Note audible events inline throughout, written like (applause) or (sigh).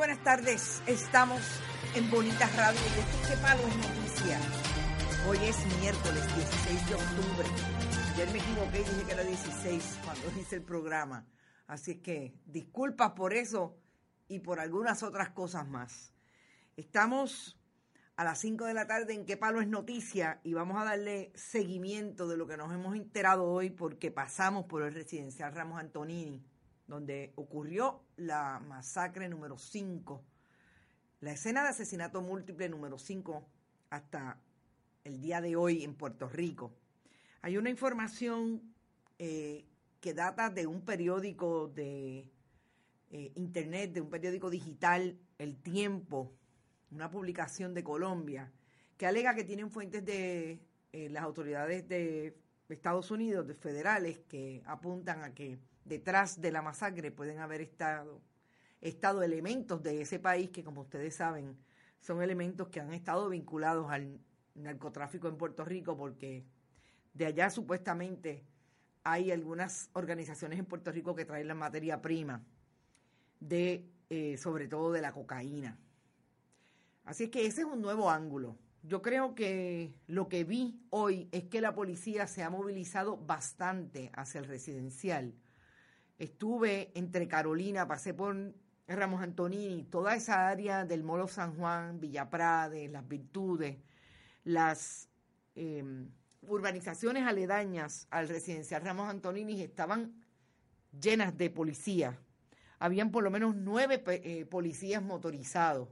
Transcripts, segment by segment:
Buenas tardes, estamos en Bonitas Radio y esto que palo es noticia. Hoy es miércoles 16 de octubre. Ayer me equivoqué y dije que era 16 cuando (laughs) hice el programa. Así que disculpas por eso y por algunas otras cosas más. Estamos a las 5 de la tarde en qué palo es noticia y vamos a darle seguimiento de lo que nos hemos enterado hoy porque pasamos por el residencial Ramos Antonini donde ocurrió la masacre número 5, la escena de asesinato múltiple número 5 hasta el día de hoy en Puerto Rico. Hay una información eh, que data de un periódico de eh, internet, de un periódico digital, El Tiempo, una publicación de Colombia, que alega que tienen fuentes de eh, las autoridades de Estados Unidos, de federales, que apuntan a que detrás de la masacre pueden haber estado, estado elementos de ese país que, como ustedes saben, son elementos que han estado vinculados al narcotráfico en Puerto Rico porque de allá supuestamente hay algunas organizaciones en Puerto Rico que traen la materia prima de eh, sobre todo de la cocaína. Así es que ese es un nuevo ángulo. Yo creo que lo que vi hoy es que la policía se ha movilizado bastante hacia el residencial Estuve entre Carolina, pasé por Ramos Antonini, toda esa área del Molo San Juan, Villa Prade, Las Virtudes, las em, urbanizaciones aledañas al residencial Ramos Antonini estaban llenas de policías. Habían por lo menos nueve eh, policías motorizados,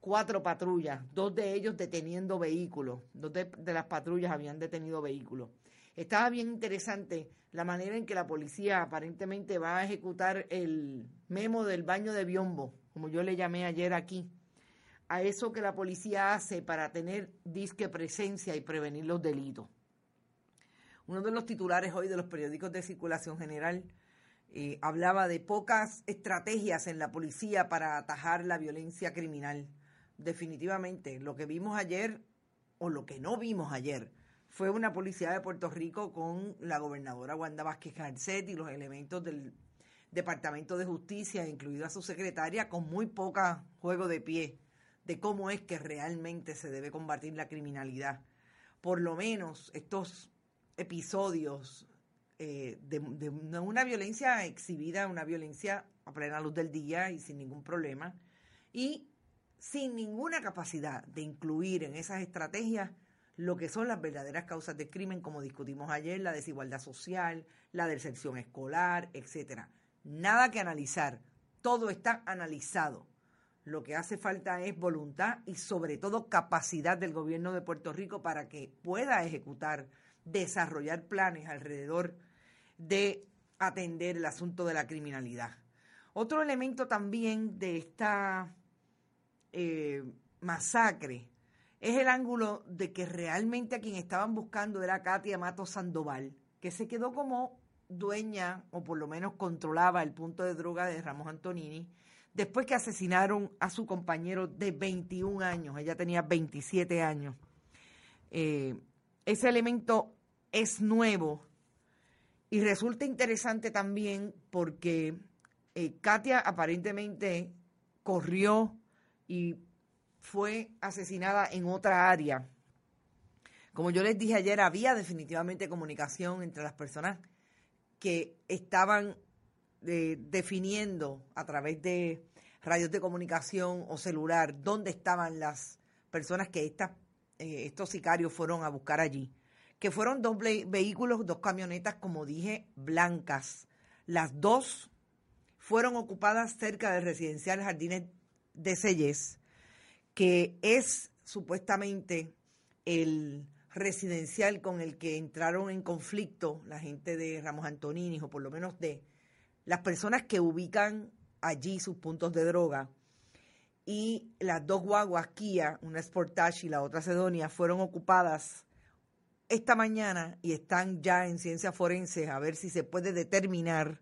cuatro patrullas, dos de ellos deteniendo vehículos, dos de las patrullas habían detenido vehículos. Estaba bien interesante la manera en que la policía aparentemente va a ejecutar el memo del baño de biombo, como yo le llamé ayer aquí, a eso que la policía hace para tener disque presencia y prevenir los delitos. Uno de los titulares hoy de los periódicos de circulación general eh, hablaba de pocas estrategias en la policía para atajar la violencia criminal. Definitivamente, lo que vimos ayer o lo que no vimos ayer fue una policía de Puerto Rico con la gobernadora Wanda Vázquez Garcet y los elementos del Departamento de Justicia, incluida su secretaria, con muy poca juego de pie de cómo es que realmente se debe combatir la criminalidad. Por lo menos estos episodios eh, de, de, una violencia exhibida, una violencia a plena luz del día y sin ningún problema, y sin ninguna capacidad de incluir en esas estrategias lo que son las verdaderas causas del crimen, como discutimos ayer, la desigualdad social, la deserción escolar, etcétera. Nada que analizar, todo está analizado. Lo que hace falta es voluntad y sobre todo capacidad del gobierno de Puerto Rico para que pueda ejecutar desarrollar planes alrededor de atender el asunto de la criminalidad. Otro elemento también de esta eh, masacre es el ángulo de que realmente a quien estaban buscando era Katia Mato Sandoval, que se quedó como dueña o por lo menos controlaba el punto de droga de Ramos Antonini después que asesinaron a su compañero de 21 años, ella tenía 27 años. Eh, ese elemento es nuevo y resulta interesante también porque eh, Katia aparentemente corrió y fue asesinada en otra área. Como yo les dije ayer, había definitivamente comunicación entre las personas que estaban eh, definiendo a través de radios de comunicación o celular dónde estaban las personas que eh, estos sicarios fueron a buscar allí. Que fueron dos vehículos, dos camionetas, como dije, blancas. Las dos fueron ocupadas cerca del residencial Jardines de Selles, que es supuestamente el residencial con el que entraron en conflicto la gente de Ramos Antonini, o por lo menos de las personas que ubican allí sus puntos de droga. Y las dos guaguas Kia, una Sportage y la otra Sedonia, fueron ocupadas esta mañana y están ya en ciencias forenses a ver si se puede determinar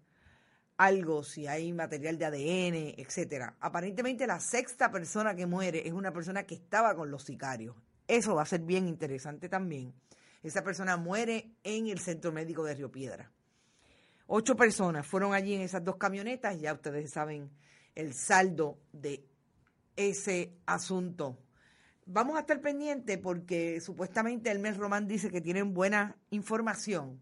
algo, si hay material de ADN, etcétera. Aparentemente la sexta persona que muere es una persona que estaba con los sicarios. Eso va a ser bien interesante también. Esa persona muere en el centro médico de Río Piedra. Ocho personas fueron allí en esas dos camionetas, ya ustedes saben el saldo de ese asunto. Vamos a estar pendientes porque supuestamente el mes Román dice que tienen buena información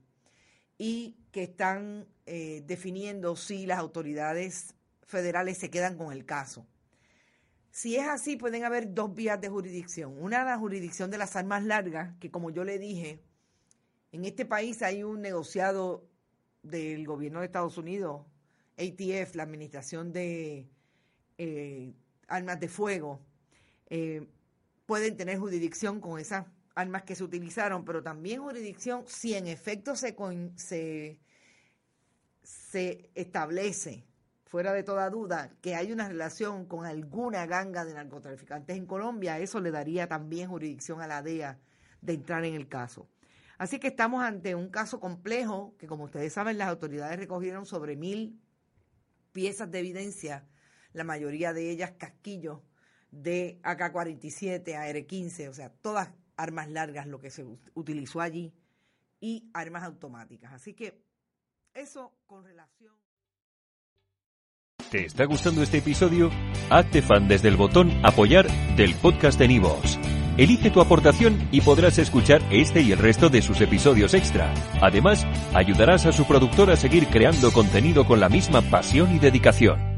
y que están eh, definiendo si las autoridades federales se quedan con el caso. Si es así, pueden haber dos vías de jurisdicción. Una, la jurisdicción de las armas largas, que como yo le dije, en este país hay un negociado del gobierno de Estados Unidos, ATF, la Administración de eh, Armas de Fuego, eh, pueden tener jurisdicción con esas armas que se utilizaron, pero también jurisdicción si en efecto se, se, establece, fuera de toda duda, que hay una relación con alguna ganga de narcotraficantes en Colombia, eso le daría también jurisdicción a la DEA de entrar en el caso. Así que estamos ante un caso complejo que, como ustedes saben, las autoridades recogieron sobre mil piezas de evidencia, la mayoría de ellas casquillos de AK-47, AR-15, o sea, todas armas largas lo que se utilizó allí y armas automáticas. Así que eso con relación... ¿Te está gustando este episodio? Hazte fan desde el botón apoyar del podcast de Nivos. Elige tu aportación y podrás escuchar este y el resto de sus episodios extra. Además, ayudarás a su productor a seguir creando contenido con la misma pasión y dedicación.